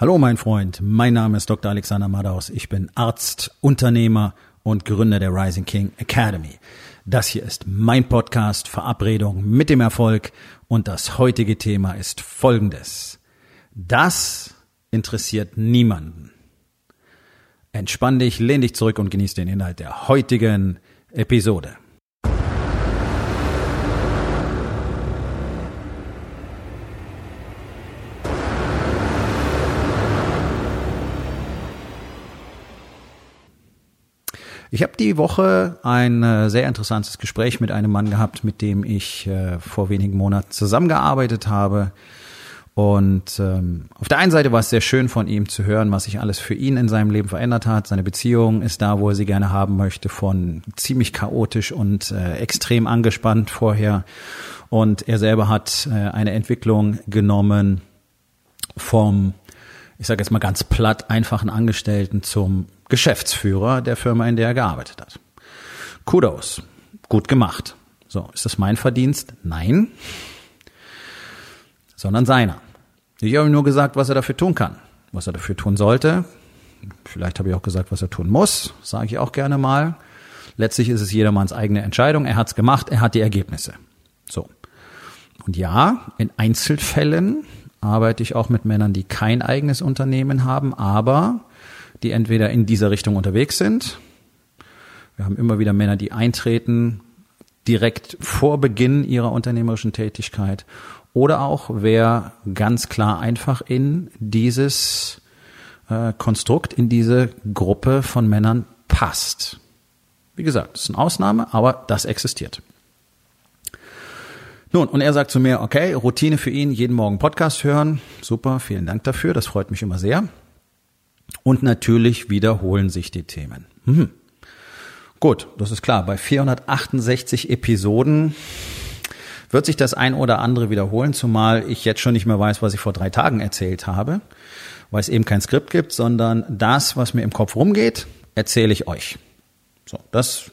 Hallo mein Freund, mein Name ist Dr. Alexander Madaus. Ich bin Arzt, Unternehmer und Gründer der Rising King Academy. Das hier ist mein Podcast Verabredung mit dem Erfolg und das heutige Thema ist folgendes. Das interessiert niemanden. Entspann dich, lehn dich zurück und genieß den Inhalt der heutigen Episode. Ich habe die Woche ein äh, sehr interessantes Gespräch mit einem Mann gehabt, mit dem ich äh, vor wenigen Monaten zusammengearbeitet habe. Und ähm, auf der einen Seite war es sehr schön von ihm zu hören, was sich alles für ihn in seinem Leben verändert hat. Seine Beziehung ist da, wo er sie gerne haben möchte, von ziemlich chaotisch und äh, extrem angespannt vorher. Und er selber hat äh, eine Entwicklung genommen vom, ich sage jetzt mal ganz platt, einfachen Angestellten zum Geschäftsführer der Firma, in der er gearbeitet hat. Kudos. Gut gemacht. So, ist das mein Verdienst? Nein. Sondern seiner. Ich habe ihm nur gesagt, was er dafür tun kann. Was er dafür tun sollte. Vielleicht habe ich auch gesagt, was er tun muss. Sage ich auch gerne mal. Letztlich ist es jedermanns eigene Entscheidung. Er hat's gemacht, er hat die Ergebnisse. So. Und ja, in Einzelfällen arbeite ich auch mit Männern, die kein eigenes Unternehmen haben, aber die entweder in dieser Richtung unterwegs sind. Wir haben immer wieder Männer, die eintreten direkt vor Beginn ihrer unternehmerischen Tätigkeit oder auch wer ganz klar einfach in dieses äh, Konstrukt, in diese Gruppe von Männern passt. Wie gesagt, das ist eine Ausnahme, aber das existiert. Nun, und er sagt zu mir, okay, Routine für ihn, jeden Morgen Podcast hören. Super, vielen Dank dafür, das freut mich immer sehr. Und natürlich wiederholen sich die Themen. Hm. Gut, das ist klar. Bei 468 Episoden wird sich das ein oder andere wiederholen, zumal ich jetzt schon nicht mehr weiß, was ich vor drei Tagen erzählt habe, weil es eben kein Skript gibt, sondern das, was mir im Kopf rumgeht, erzähle ich euch. So, das,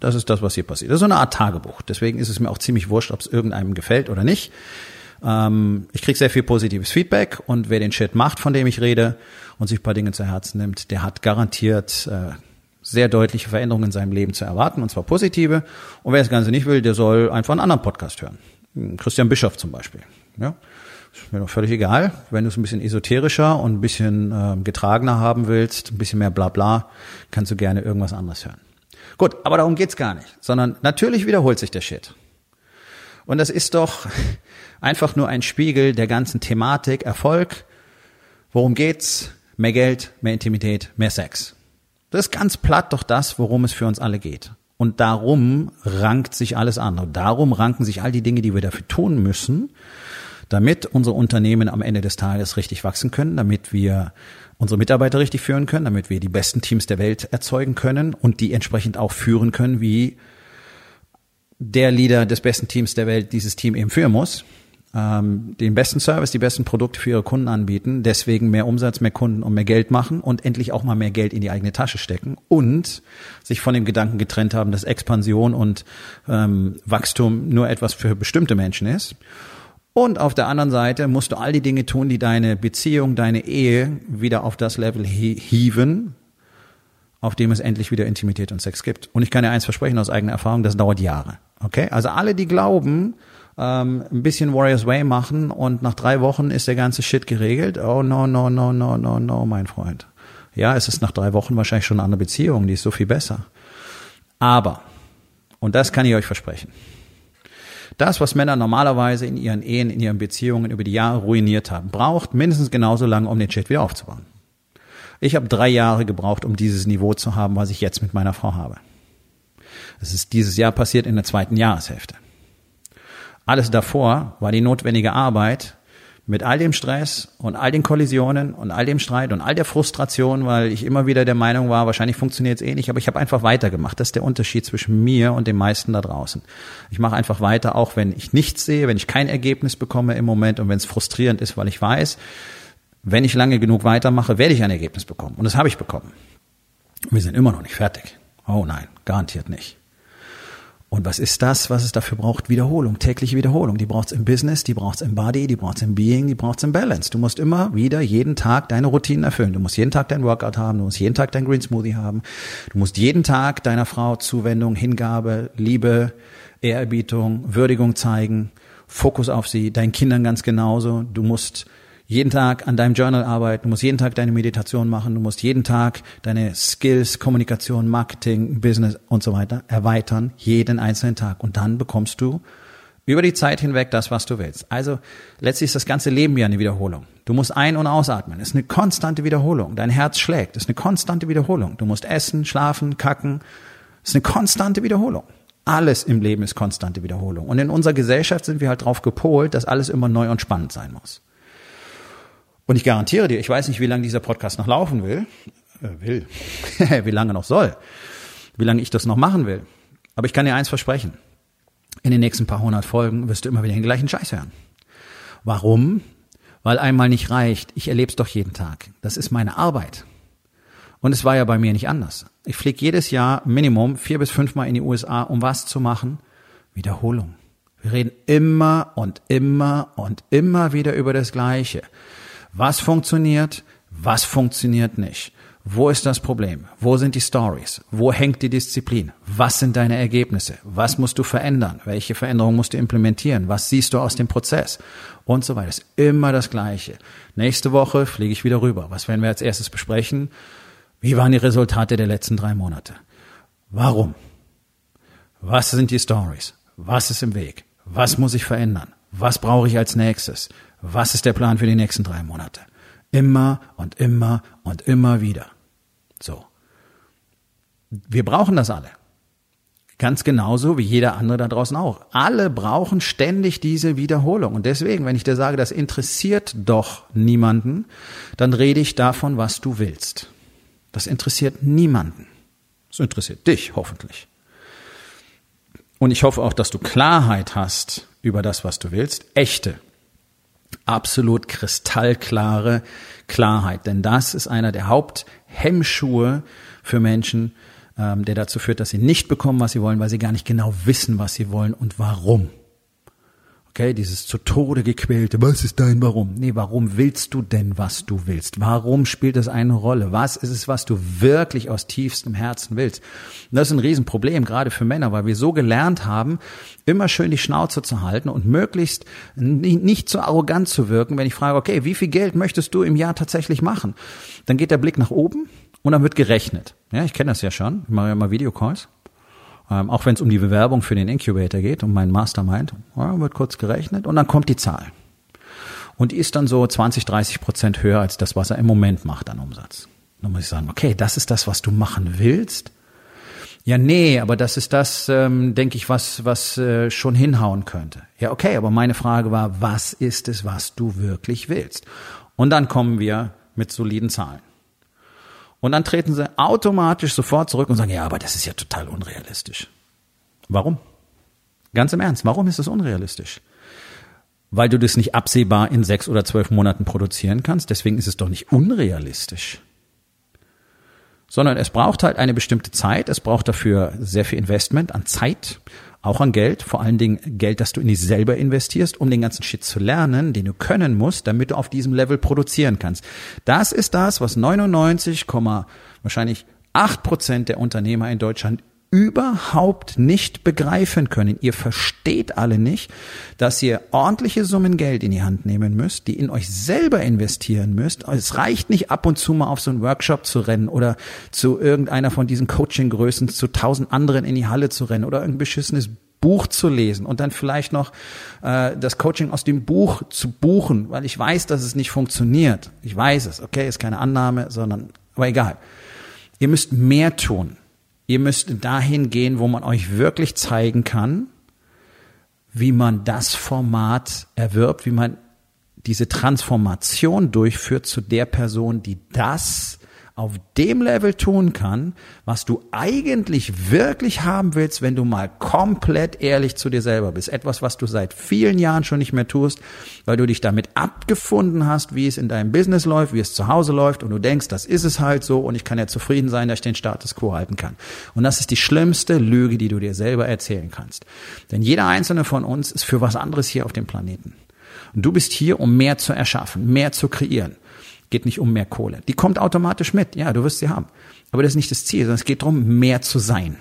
das ist das, was hier passiert. Das ist so eine Art Tagebuch. Deswegen ist es mir auch ziemlich wurscht, ob es irgendeinem gefällt oder nicht. Ähm, ich kriege sehr viel positives Feedback und wer den Shit macht, von dem ich rede und sich ein paar Dinge zu Herzen nimmt, der hat garantiert äh, sehr deutliche Veränderungen in seinem Leben zu erwarten, und zwar positive. Und wer das Ganze nicht will, der soll einfach einen anderen Podcast hören. Christian Bischoff zum Beispiel. Ja, ist mir doch völlig egal. Wenn du es ein bisschen esoterischer und ein bisschen äh, getragener haben willst, ein bisschen mehr Blabla, kannst du gerne irgendwas anderes hören. Gut, aber darum geht's gar nicht, sondern natürlich wiederholt sich der Shit. Und das ist doch einfach nur ein Spiegel der ganzen Thematik Erfolg. Worum geht's? Mehr Geld, mehr Intimität, mehr Sex. Das ist ganz platt doch das, worum es für uns alle geht. Und darum rankt sich alles andere. Darum ranken sich all die Dinge, die wir dafür tun müssen, damit unsere Unternehmen am Ende des Tages richtig wachsen können, damit wir unsere Mitarbeiter richtig führen können, damit wir die besten Teams der Welt erzeugen können und die entsprechend auch führen können, wie der Leader des besten Teams der Welt dieses Team eben führen muss, ähm, den besten Service, die besten Produkte für ihre Kunden anbieten, deswegen mehr Umsatz, mehr Kunden und mehr Geld machen und endlich auch mal mehr Geld in die eigene Tasche stecken und sich von dem Gedanken getrennt haben, dass Expansion und ähm, Wachstum nur etwas für bestimmte Menschen ist. Und auf der anderen Seite musst du all die Dinge tun, die deine Beziehung, deine Ehe wieder auf das Level hieven, auf dem es endlich wieder Intimität und Sex gibt. Und ich kann dir eins versprechen aus eigener Erfahrung, das dauert Jahre. Okay? Also alle, die glauben, ähm, ein bisschen Warriors Way machen und nach drei Wochen ist der ganze Shit geregelt. Oh no, no, no, no, no, no, mein Freund. Ja, es ist nach drei Wochen wahrscheinlich schon eine andere Beziehung, die ist so viel besser. Aber, und das kann ich euch versprechen, das, was Männer normalerweise in ihren Ehen, in ihren Beziehungen über die Jahre ruiniert haben, braucht mindestens genauso lange, um den Shit wieder aufzubauen. Ich habe drei Jahre gebraucht, um dieses Niveau zu haben, was ich jetzt mit meiner Frau habe. Es ist dieses Jahr passiert in der zweiten Jahreshälfte. Alles davor war die notwendige Arbeit mit all dem Stress und all den Kollisionen und all dem Streit und all der Frustration, weil ich immer wieder der Meinung war, wahrscheinlich funktioniert es eh nicht, aber ich habe einfach weitergemacht. Das ist der Unterschied zwischen mir und den meisten da draußen. Ich mache einfach weiter, auch wenn ich nichts sehe, wenn ich kein Ergebnis bekomme im Moment und wenn es frustrierend ist, weil ich weiß, wenn ich lange genug weitermache, werde ich ein Ergebnis bekommen. Und das habe ich bekommen. Wir sind immer noch nicht fertig. Oh nein, garantiert nicht. Und was ist das, was es dafür braucht? Wiederholung, tägliche Wiederholung. Die braucht es im Business, die braucht es im Body, die braucht es im Being, die braucht es im Balance. Du musst immer wieder jeden Tag deine Routinen erfüllen. Du musst jeden Tag dein Workout haben, du musst jeden Tag dein Green Smoothie haben. Du musst jeden Tag deiner Frau Zuwendung, Hingabe, Liebe, Ehrerbietung, Würdigung zeigen, Fokus auf sie, deinen Kindern ganz genauso. Du musst jeden Tag an deinem Journal arbeiten, du musst jeden Tag deine Meditation machen, du musst jeden Tag deine Skills, Kommunikation, Marketing, Business und so weiter erweitern, jeden einzelnen Tag. Und dann bekommst du über die Zeit hinweg das, was du willst. Also letztlich ist das ganze Leben ja eine Wiederholung. Du musst ein- und ausatmen. Es ist eine konstante Wiederholung. Dein Herz schlägt. Es ist eine konstante Wiederholung. Du musst essen, schlafen, kacken. Es ist eine konstante Wiederholung. Alles im Leben ist konstante Wiederholung. Und in unserer Gesellschaft sind wir halt drauf gepolt, dass alles immer neu und spannend sein muss. Und ich garantiere dir, ich weiß nicht, wie lange dieser Podcast noch laufen will, äh, will, wie lange noch soll, wie lange ich das noch machen will. Aber ich kann dir eins versprechen. In den nächsten paar hundert Folgen wirst du immer wieder den gleichen Scheiß hören. Warum? Weil einmal nicht reicht. Ich erlebe es doch jeden Tag. Das ist meine Arbeit. Und es war ja bei mir nicht anders. Ich fliege jedes Jahr Minimum vier bis fünfmal in die USA, um was zu machen? Wiederholung. Wir reden immer und immer und immer wieder über das Gleiche. Was funktioniert? Was funktioniert nicht? Wo ist das Problem? Wo sind die Stories? Wo hängt die Disziplin? Was sind deine Ergebnisse? Was musst du verändern? Welche Veränderungen musst du implementieren? Was siehst du aus dem Prozess? Und so weiter. Ist immer das Gleiche. Nächste Woche fliege ich wieder rüber. Was werden wir als erstes besprechen? Wie waren die Resultate der letzten drei Monate? Warum? Was sind die Stories? Was ist im Weg? Was muss ich verändern? Was brauche ich als nächstes? Was ist der Plan für die nächsten drei Monate? Immer und immer und immer wieder. So. Wir brauchen das alle. Ganz genauso wie jeder andere da draußen auch. Alle brauchen ständig diese Wiederholung. Und deswegen, wenn ich dir sage, das interessiert doch niemanden, dann rede ich davon, was du willst. Das interessiert niemanden. Das interessiert dich hoffentlich. Und ich hoffe auch, dass du Klarheit hast über das, was du willst. Echte, absolut kristallklare Klarheit. Denn das ist einer der Haupthemmschuhe für Menschen, ähm, der dazu führt, dass sie nicht bekommen, was sie wollen, weil sie gar nicht genau wissen, was sie wollen und warum. Okay, dieses zu Tode gequälte, was ist dein Warum? Nee, warum willst du denn, was du willst? Warum spielt das eine Rolle? Was ist es, was du wirklich aus tiefstem Herzen willst? Und das ist ein Riesenproblem, gerade für Männer, weil wir so gelernt haben, immer schön die Schnauze zu halten und möglichst nicht so arrogant zu wirken, wenn ich frage, okay, wie viel Geld möchtest du im Jahr tatsächlich machen? Dann geht der Blick nach oben und dann wird gerechnet. Ja, ich kenne das ja schon. Ich mache ja mal Videocalls. Ähm, auch wenn es um die Bewerbung für den Incubator geht, um meinen Mastermind, ja, wird kurz gerechnet und dann kommt die Zahl. Und die ist dann so 20, 30 Prozent höher als das, was er im Moment macht an Umsatz. Dann muss ich sagen, okay, das ist das, was du machen willst. Ja, nee, aber das ist das, ähm, denke ich, was, was äh, schon hinhauen könnte. Ja, okay, aber meine Frage war, was ist es, was du wirklich willst? Und dann kommen wir mit soliden Zahlen. Und dann treten sie automatisch sofort zurück und sagen, ja, aber das ist ja total unrealistisch. Warum? Ganz im Ernst, warum ist es unrealistisch? Weil du das nicht absehbar in sechs oder zwölf Monaten produzieren kannst, deswegen ist es doch nicht unrealistisch. Sondern es braucht halt eine bestimmte Zeit, es braucht dafür sehr viel Investment an Zeit, auch an Geld, vor allen Dingen Geld, das du in dich selber investierst, um den ganzen Shit zu lernen, den du können musst, damit du auf diesem Level produzieren kannst. Das ist das, was 99, wahrscheinlich 8 Prozent der Unternehmer in Deutschland überhaupt nicht begreifen können. Ihr versteht alle nicht, dass ihr ordentliche Summen Geld in die Hand nehmen müsst, die in euch selber investieren müsst. Es reicht nicht ab und zu mal auf so einen Workshop zu rennen oder zu irgendeiner von diesen Coaching-Größen zu tausend anderen in die Halle zu rennen oder irgendein beschissenes Buch zu lesen und dann vielleicht noch äh, das Coaching aus dem Buch zu buchen, weil ich weiß, dass es nicht funktioniert. Ich weiß es, okay, ist keine Annahme, sondern, aber egal. Ihr müsst mehr tun. Ihr müsst dahin gehen, wo man euch wirklich zeigen kann, wie man das Format erwirbt, wie man diese Transformation durchführt zu der Person, die das auf dem Level tun kann, was du eigentlich wirklich haben willst, wenn du mal komplett ehrlich zu dir selber bist. Etwas, was du seit vielen Jahren schon nicht mehr tust, weil du dich damit abgefunden hast, wie es in deinem Business läuft, wie es zu Hause läuft und du denkst, das ist es halt so und ich kann ja zufrieden sein, dass ich den Status quo halten kann. Und das ist die schlimmste Lüge, die du dir selber erzählen kannst. Denn jeder einzelne von uns ist für was anderes hier auf dem Planeten. Und du bist hier, um mehr zu erschaffen, mehr zu kreieren. Geht nicht um mehr Kohle. Die kommt automatisch mit. Ja, du wirst sie haben. Aber das ist nicht das Ziel, sondern es geht darum, mehr zu sein.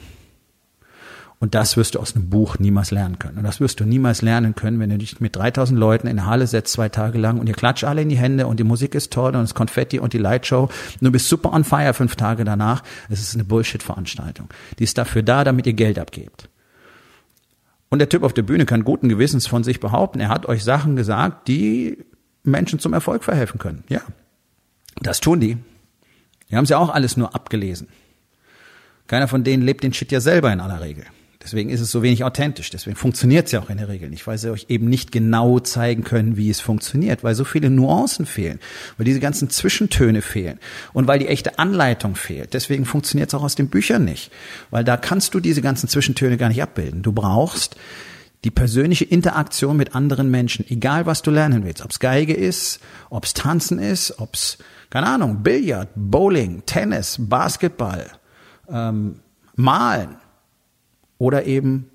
Und das wirst du aus einem Buch niemals lernen können. Und das wirst du niemals lernen können, wenn du dich mit 3000 Leuten in eine Halle setzt, zwei Tage lang, und ihr klatscht alle in die Hände und die Musik ist toll und das Konfetti und die Lightshow. Und du bist super on fire fünf Tage danach. Es ist eine Bullshit-Veranstaltung. Die ist dafür da, damit ihr Geld abgebt. Und der Typ auf der Bühne kann guten Gewissens von sich behaupten, er hat euch Sachen gesagt, die Menschen zum Erfolg verhelfen können. Ja, das tun die. Die haben es ja auch alles nur abgelesen. Keiner von denen lebt den Shit ja selber in aller Regel. Deswegen ist es so wenig authentisch. Deswegen funktioniert es ja auch in der Regel nicht, weil sie euch eben nicht genau zeigen können, wie es funktioniert, weil so viele Nuancen fehlen, weil diese ganzen Zwischentöne fehlen und weil die echte Anleitung fehlt. Deswegen funktioniert es auch aus den Büchern nicht, weil da kannst du diese ganzen Zwischentöne gar nicht abbilden. Du brauchst die persönliche Interaktion mit anderen Menschen, egal was du lernen willst, ob es Geige ist, ob es Tanzen ist, ob es, keine Ahnung, Billard, Bowling, Tennis, Basketball, ähm, Malen oder eben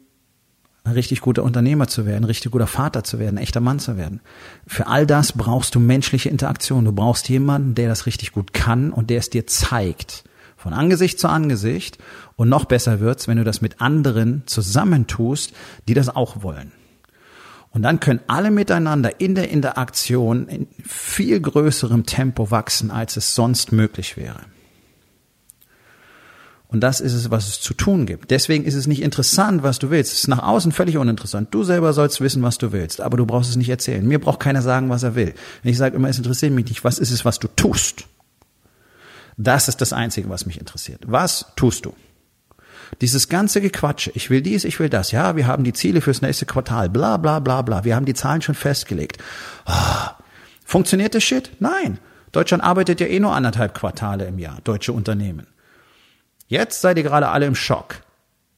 ein richtig guter Unternehmer zu werden, ein richtig guter Vater zu werden, ein echter Mann zu werden. Für all das brauchst du menschliche Interaktion. Du brauchst jemanden, der das richtig gut kann und der es dir zeigt. Von Angesicht zu Angesicht. Und noch besser wird's, wenn du das mit anderen zusammentust, die das auch wollen. Und dann können alle miteinander in der Interaktion in viel größerem Tempo wachsen, als es sonst möglich wäre. Und das ist es, was es zu tun gibt. Deswegen ist es nicht interessant, was du willst. Es ist nach außen völlig uninteressant. Du selber sollst wissen, was du willst, aber du brauchst es nicht erzählen. Mir braucht keiner sagen, was er will. Ich sage immer, es interessiert mich nicht. Was ist es, was du tust? Das ist das Einzige, was mich interessiert. Was tust du? Dieses ganze Gequatsche, ich will dies, ich will das, ja, wir haben die Ziele fürs nächste Quartal, bla bla bla bla, wir haben die Zahlen schon festgelegt. Oh, funktioniert das Shit? Nein. Deutschland arbeitet ja eh nur anderthalb Quartale im Jahr, deutsche Unternehmen. Jetzt seid ihr gerade alle im Schock.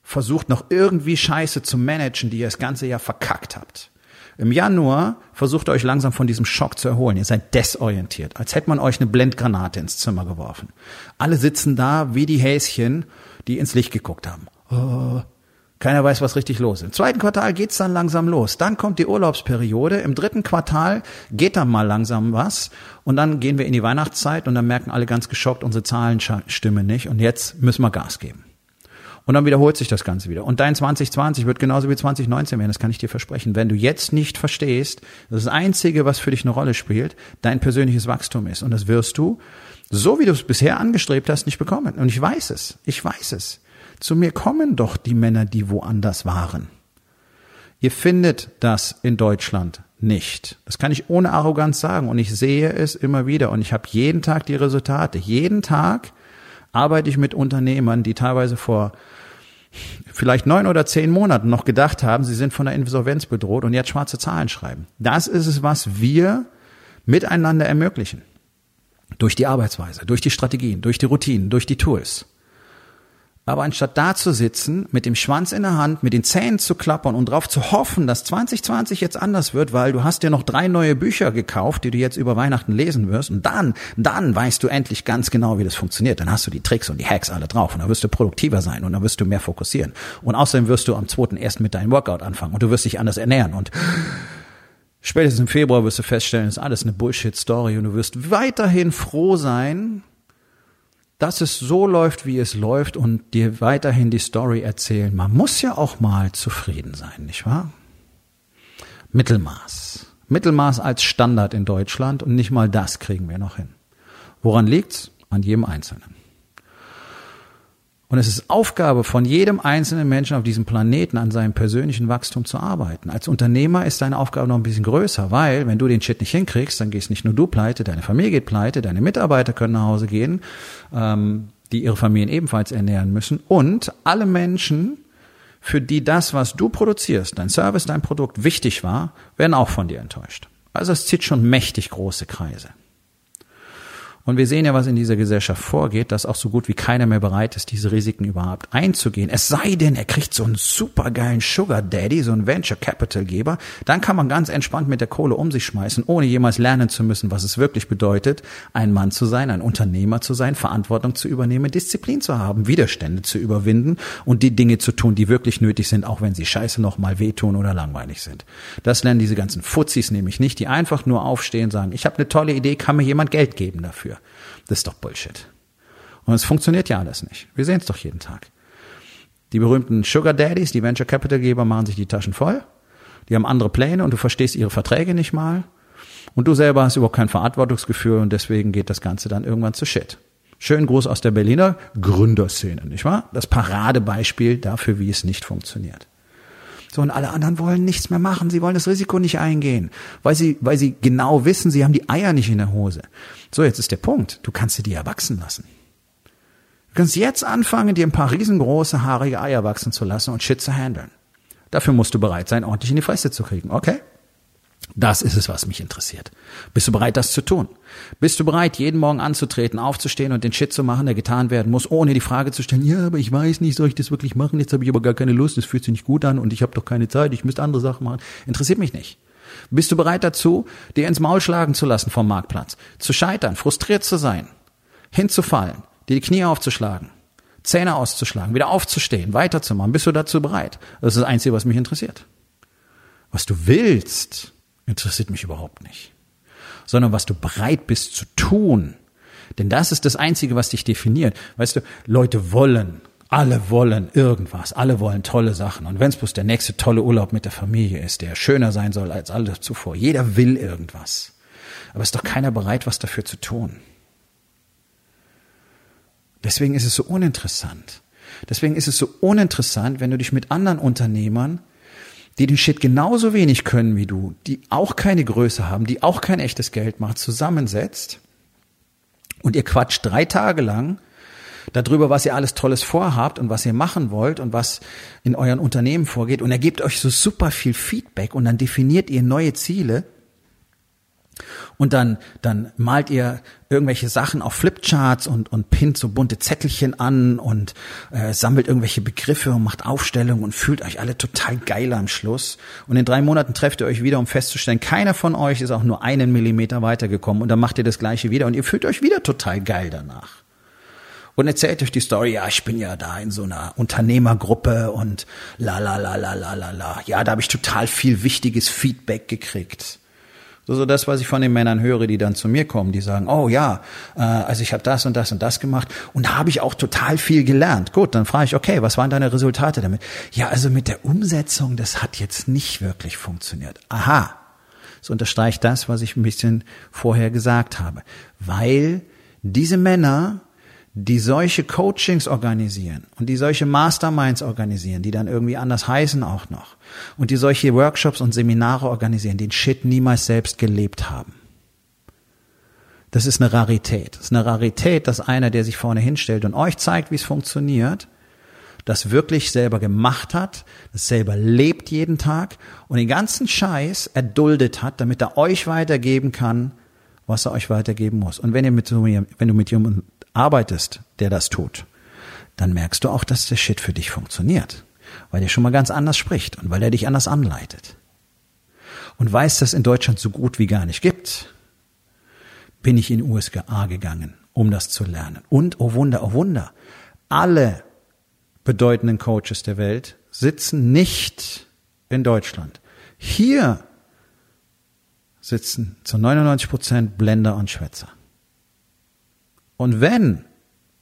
Versucht noch irgendwie Scheiße zu managen, die ihr das ganze Jahr verkackt habt. Im Januar versucht ihr euch langsam von diesem Schock zu erholen. Ihr seid desorientiert, als hätte man euch eine Blendgranate ins Zimmer geworfen. Alle sitzen da wie die Häschen, die ins Licht geguckt haben. Oh, keiner weiß, was richtig los ist. Im zweiten Quartal geht's dann langsam los. Dann kommt die Urlaubsperiode. Im dritten Quartal geht dann mal langsam was. Und dann gehen wir in die Weihnachtszeit und dann merken alle ganz geschockt, unsere Zahlen stimmen nicht. Und jetzt müssen wir Gas geben. Und dann wiederholt sich das Ganze wieder. Und dein 2020 wird genauso wie 2019 werden, das kann ich dir versprechen. Wenn du jetzt nicht verstehst, dass das Einzige, was für dich eine Rolle spielt, dein persönliches Wachstum ist. Und das wirst du, so wie du es bisher angestrebt hast, nicht bekommen. Und ich weiß es. Ich weiß es. Zu mir kommen doch die Männer, die woanders waren. Ihr findet das in Deutschland nicht. Das kann ich ohne Arroganz sagen. Und ich sehe es immer wieder. Und ich habe jeden Tag die Resultate. Jeden Tag arbeite ich mit Unternehmern, die teilweise vor vielleicht neun oder zehn Monaten noch gedacht haben, sie sind von der Insolvenz bedroht und jetzt schwarze Zahlen schreiben. Das ist es, was wir miteinander ermöglichen. Durch die Arbeitsweise, durch die Strategien, durch die Routinen, durch die Tools. Aber anstatt da zu sitzen, mit dem Schwanz in der Hand, mit den Zähnen zu klappern und darauf zu hoffen, dass 2020 jetzt anders wird, weil du hast dir noch drei neue Bücher gekauft, die du jetzt über Weihnachten lesen wirst, und dann, dann weißt du endlich ganz genau, wie das funktioniert. Dann hast du die Tricks und die Hacks alle drauf und dann wirst du produktiver sein und dann wirst du mehr fokussieren. Und außerdem wirst du am 2. erst mit deinem Workout anfangen und du wirst dich anders ernähren und spätestens im Februar wirst du feststellen, das ist alles eine Bullshit-Story und du wirst weiterhin froh sein, dass es so läuft, wie es läuft und dir weiterhin die Story erzählen. Man muss ja auch mal zufrieden sein, nicht wahr? Mittelmaß. Mittelmaß als Standard in Deutschland und nicht mal das kriegen wir noch hin. Woran liegt's? An jedem Einzelnen. Und es ist Aufgabe von jedem einzelnen Menschen auf diesem Planeten, an seinem persönlichen Wachstum zu arbeiten. Als Unternehmer ist deine Aufgabe noch ein bisschen größer, weil wenn du den Shit nicht hinkriegst, dann gehst nicht nur du pleite, deine Familie geht pleite, deine Mitarbeiter können nach Hause gehen, ähm, die ihre Familien ebenfalls ernähren müssen und alle Menschen, für die das, was du produzierst, dein Service, dein Produkt wichtig war, werden auch von dir enttäuscht. Also es zieht schon mächtig große Kreise. Und wir sehen ja, was in dieser Gesellschaft vorgeht, dass auch so gut wie keiner mehr bereit ist, diese Risiken überhaupt einzugehen. Es sei denn, er kriegt so einen supergeilen Sugar Daddy, so einen Venture Capital Geber, dann kann man ganz entspannt mit der Kohle um sich schmeißen, ohne jemals lernen zu müssen, was es wirklich bedeutet, ein Mann zu sein, ein Unternehmer zu sein, Verantwortung zu übernehmen, Disziplin zu haben, Widerstände zu überwinden und die Dinge zu tun, die wirklich nötig sind, auch wenn sie scheiße nochmal wehtun oder langweilig sind. Das lernen diese ganzen Fuzis nämlich nicht, die einfach nur aufstehen sagen, ich habe eine tolle Idee, kann mir jemand Geld geben dafür. Das ist doch Bullshit. Und es funktioniert ja alles nicht. Wir sehen es doch jeden Tag. Die berühmten Sugar Daddies, die Venture Capital Geber machen sich die Taschen voll. Die haben andere Pläne und du verstehst ihre Verträge nicht mal. Und du selber hast überhaupt kein Verantwortungsgefühl und deswegen geht das Ganze dann irgendwann zu Shit. Schönen Gruß aus der Berliner Gründerszene, nicht wahr? Das Paradebeispiel dafür, wie es nicht funktioniert. So, und alle anderen wollen nichts mehr machen. Sie wollen das Risiko nicht eingehen, weil sie, weil sie genau wissen, sie haben die Eier nicht in der Hose. So, jetzt ist der Punkt. Du kannst dir die erwachsen lassen. Du kannst jetzt anfangen, dir ein paar riesengroße, haarige Eier wachsen zu lassen und Shit zu handeln. Dafür musst du bereit sein, ordentlich in die Fresse zu kriegen. Okay? Das ist es, was mich interessiert. Bist du bereit, das zu tun? Bist du bereit, jeden Morgen anzutreten, aufzustehen und den Shit zu machen, der getan werden muss, ohne die Frage zu stellen, ja, aber ich weiß nicht, soll ich das wirklich machen? Jetzt habe ich aber gar keine Lust, es fühlt sich nicht gut an und ich habe doch keine Zeit, ich müsste andere Sachen machen. Interessiert mich nicht. Bist du bereit dazu, dir ins Maul schlagen zu lassen vom Marktplatz, zu scheitern, frustriert zu sein, hinzufallen, dir die Knie aufzuschlagen, Zähne auszuschlagen, wieder aufzustehen, weiterzumachen? Bist du dazu bereit? Das ist das Einzige, was mich interessiert. Was du willst, interessiert mich überhaupt nicht. Sondern was du bereit bist zu tun. Denn das ist das Einzige, was dich definiert. Weißt du, Leute wollen, alle wollen irgendwas, alle wollen tolle Sachen. Und wenn es bloß der nächste tolle Urlaub mit der Familie ist, der schöner sein soll als alle zuvor. Jeder will irgendwas. Aber ist doch keiner bereit, was dafür zu tun. Deswegen ist es so uninteressant. Deswegen ist es so uninteressant, wenn du dich mit anderen Unternehmern die den Shit genauso wenig können wie du, die auch keine Größe haben, die auch kein echtes Geld machen, zusammensetzt und ihr quatscht drei Tage lang darüber, was ihr alles Tolles vorhabt und was ihr machen wollt und was in euren Unternehmen vorgeht und er gibt euch so super viel Feedback und dann definiert ihr neue Ziele und dann, dann malt ihr irgendwelche Sachen auf Flipcharts und, und pinnt so bunte Zettelchen an und äh, sammelt irgendwelche Begriffe und macht Aufstellungen und fühlt euch alle total geil am Schluss. Und in drei Monaten trefft ihr euch wieder, um festzustellen, keiner von euch ist auch nur einen Millimeter weitergekommen und dann macht ihr das gleiche wieder und ihr fühlt euch wieder total geil danach und erzählt euch die Story, ja, ich bin ja da in so einer Unternehmergruppe und la la la la la la la. Ja, da habe ich total viel wichtiges Feedback gekriegt. So, so das, was ich von den Männern höre, die dann zu mir kommen, die sagen, oh ja, äh, also ich habe das und das und das gemacht und da habe ich auch total viel gelernt. Gut, dann frage ich, okay, was waren deine Resultate damit? Ja, also mit der Umsetzung, das hat jetzt nicht wirklich funktioniert. Aha, so unterstreicht das, was ich ein bisschen vorher gesagt habe. Weil diese Männer die solche Coachings organisieren und die solche Masterminds organisieren, die dann irgendwie anders heißen auch noch, und die solche Workshops und Seminare organisieren, den Shit niemals selbst gelebt haben. Das ist eine Rarität. Das ist eine Rarität, dass einer, der sich vorne hinstellt und euch zeigt, wie es funktioniert, das wirklich selber gemacht hat, das selber lebt jeden Tag und den ganzen Scheiß erduldet hat, damit er euch weitergeben kann, was er euch weitergeben muss. Und wenn ihr mit, wenn du mit jemandem arbeitest, der das tut, dann merkst du auch, dass der Shit für dich funktioniert. Weil der schon mal ganz anders spricht und weil er dich anders anleitet. Und weil es das in Deutschland so gut wie gar nicht gibt, bin ich in USA gegangen, um das zu lernen. Und, oh Wunder, oh Wunder, alle bedeutenden Coaches der Welt sitzen nicht in Deutschland. Hier sitzen zu 99 Prozent Blender und Schwätzer. Und wenn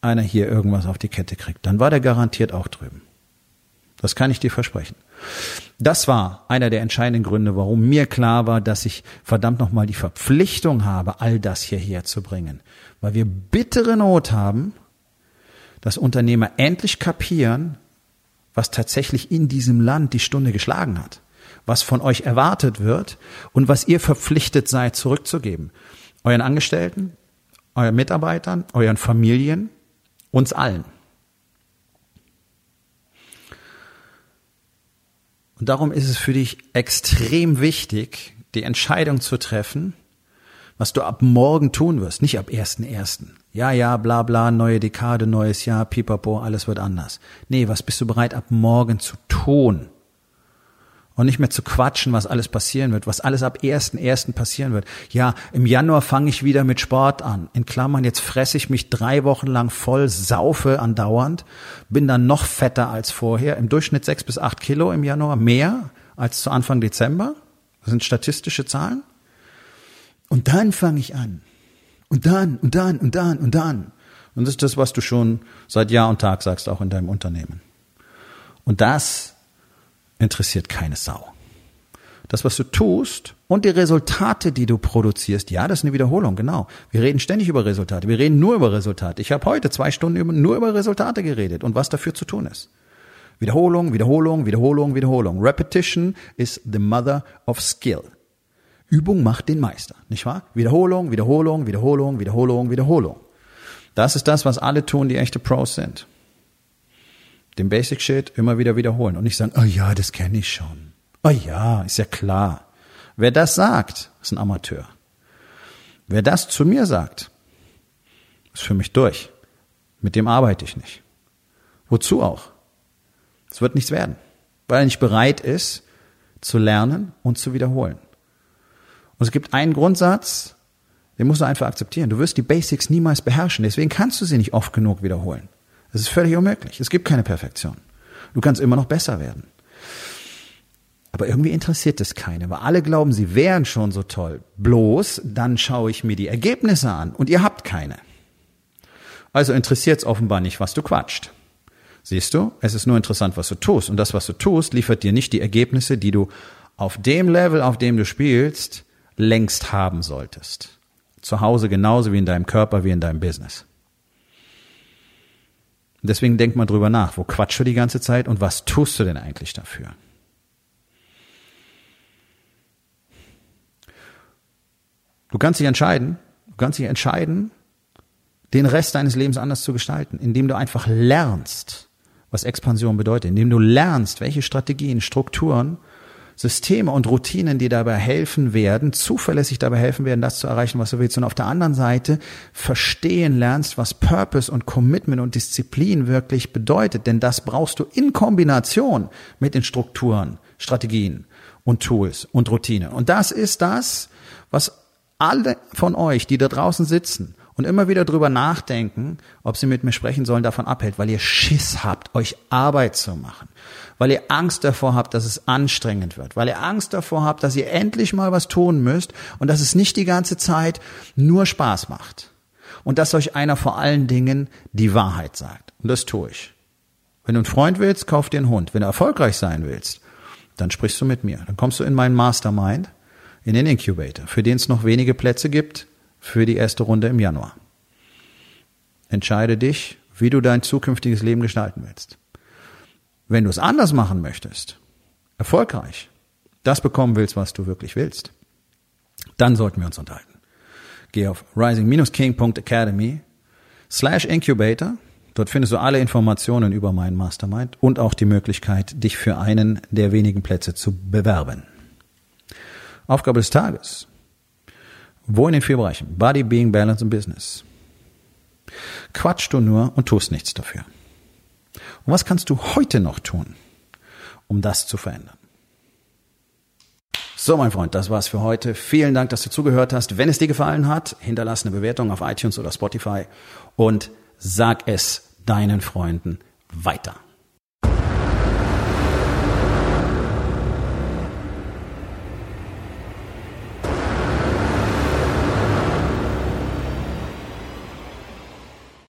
einer hier irgendwas auf die Kette kriegt, dann war der garantiert auch drüben. Das kann ich dir versprechen. Das war einer der entscheidenden Gründe, warum mir klar war, dass ich verdammt nochmal die Verpflichtung habe, all das hierher zu bringen. Weil wir bittere Not haben, dass Unternehmer endlich kapieren, was tatsächlich in diesem Land die Stunde geschlagen hat, was von euch erwartet wird und was ihr verpflichtet seid zurückzugeben. Euren Angestellten, euren Mitarbeitern, euren Familien, uns allen. Und darum ist es für dich extrem wichtig, die Entscheidung zu treffen, was du ab morgen tun wirst, nicht ab 1.1. Ja, ja, bla bla, neue Dekade, neues Jahr, pipapo, alles wird anders. Nee, was bist du bereit ab morgen zu tun? Und nicht mehr zu quatschen, was alles passieren wird, was alles ab 1.1. passieren wird. Ja, im Januar fange ich wieder mit Sport an. In Klammern, jetzt fresse ich mich drei Wochen lang voll, saufe andauernd, bin dann noch fetter als vorher. Im Durchschnitt sechs bis acht Kilo im Januar, mehr als zu Anfang Dezember. Das sind statistische Zahlen. Und dann fange ich an. Und dann, und dann, und dann, und dann. Und das ist das, was du schon seit Jahr und Tag sagst, auch in deinem Unternehmen. Und das interessiert keine Sau. Das, was du tust und die Resultate, die du produzierst, ja, das ist eine Wiederholung, genau. Wir reden ständig über Resultate. Wir reden nur über Resultate. Ich habe heute zwei Stunden nur über Resultate geredet und was dafür zu tun ist. Wiederholung, Wiederholung, Wiederholung, Wiederholung. Repetition is the mother of skill. Übung macht den Meister, nicht wahr? Wiederholung, Wiederholung, Wiederholung, Wiederholung, Wiederholung. Das ist das, was alle tun, die echte Pros sind den Basic Shit immer wieder wiederholen und nicht sagen, oh ja, das kenne ich schon. Oh ja, ist ja klar. Wer das sagt, ist ein Amateur. Wer das zu mir sagt, ist für mich durch. Mit dem arbeite ich nicht. Wozu auch? Es wird nichts werden, weil er nicht bereit ist, zu lernen und zu wiederholen. Und es gibt einen Grundsatz, den musst du einfach akzeptieren. Du wirst die Basics niemals beherrschen, deswegen kannst du sie nicht oft genug wiederholen. Das ist völlig unmöglich. Es gibt keine Perfektion. Du kannst immer noch besser werden. Aber irgendwie interessiert es keine, weil alle glauben, sie wären schon so toll. Bloß, dann schaue ich mir die Ergebnisse an und ihr habt keine. Also interessiert es offenbar nicht, was du quatscht. Siehst du, es ist nur interessant, was du tust. Und das, was du tust, liefert dir nicht die Ergebnisse, die du auf dem Level, auf dem du spielst, längst haben solltest. Zu Hause genauso wie in deinem Körper, wie in deinem Business. Und deswegen denk mal drüber nach, wo quatschst du die ganze Zeit und was tust du denn eigentlich dafür? Du kannst dich entscheiden, du kannst dich entscheiden, den Rest deines Lebens anders zu gestalten, indem du einfach lernst, was Expansion bedeutet, indem du lernst, welche Strategien, Strukturen Systeme und Routinen, die dabei helfen werden, zuverlässig dabei helfen werden, das zu erreichen, was du willst. Und auf der anderen Seite verstehen lernst, was Purpose und Commitment und Disziplin wirklich bedeutet. Denn das brauchst du in Kombination mit den Strukturen, Strategien und Tools und Routinen. Und das ist das, was alle von euch, die da draußen sitzen und immer wieder drüber nachdenken, ob sie mit mir sprechen sollen, davon abhält, weil ihr Schiss habt, euch Arbeit zu machen, weil ihr Angst davor habt, dass es anstrengend wird, weil ihr Angst davor habt, dass ihr endlich mal was tun müsst und dass es nicht die ganze Zeit nur Spaß macht. Und dass euch einer vor allen Dingen die Wahrheit sagt. Und das tue ich. Wenn du einen Freund willst, kauf dir einen Hund. Wenn du erfolgreich sein willst, dann sprichst du mit mir. Dann kommst du in meinen Mastermind, in den Incubator, für den es noch wenige Plätze gibt, für die erste Runde im Januar. Entscheide dich, wie du dein zukünftiges Leben gestalten willst. Wenn du es anders machen möchtest, erfolgreich, das bekommen willst, was du wirklich willst, dann sollten wir uns unterhalten. Geh auf rising-king.academy slash incubator. Dort findest du alle Informationen über meinen Mastermind und auch die Möglichkeit, dich für einen der wenigen Plätze zu bewerben. Aufgabe des Tages. Wo in den vier Bereichen? Body, Being, Balance und Business. Quatsch du nur und tust nichts dafür. Und was kannst du heute noch tun, um das zu verändern? So, mein Freund, das war's für heute. Vielen Dank, dass du zugehört hast. Wenn es dir gefallen hat, hinterlass eine Bewertung auf iTunes oder Spotify und sag es deinen Freunden weiter.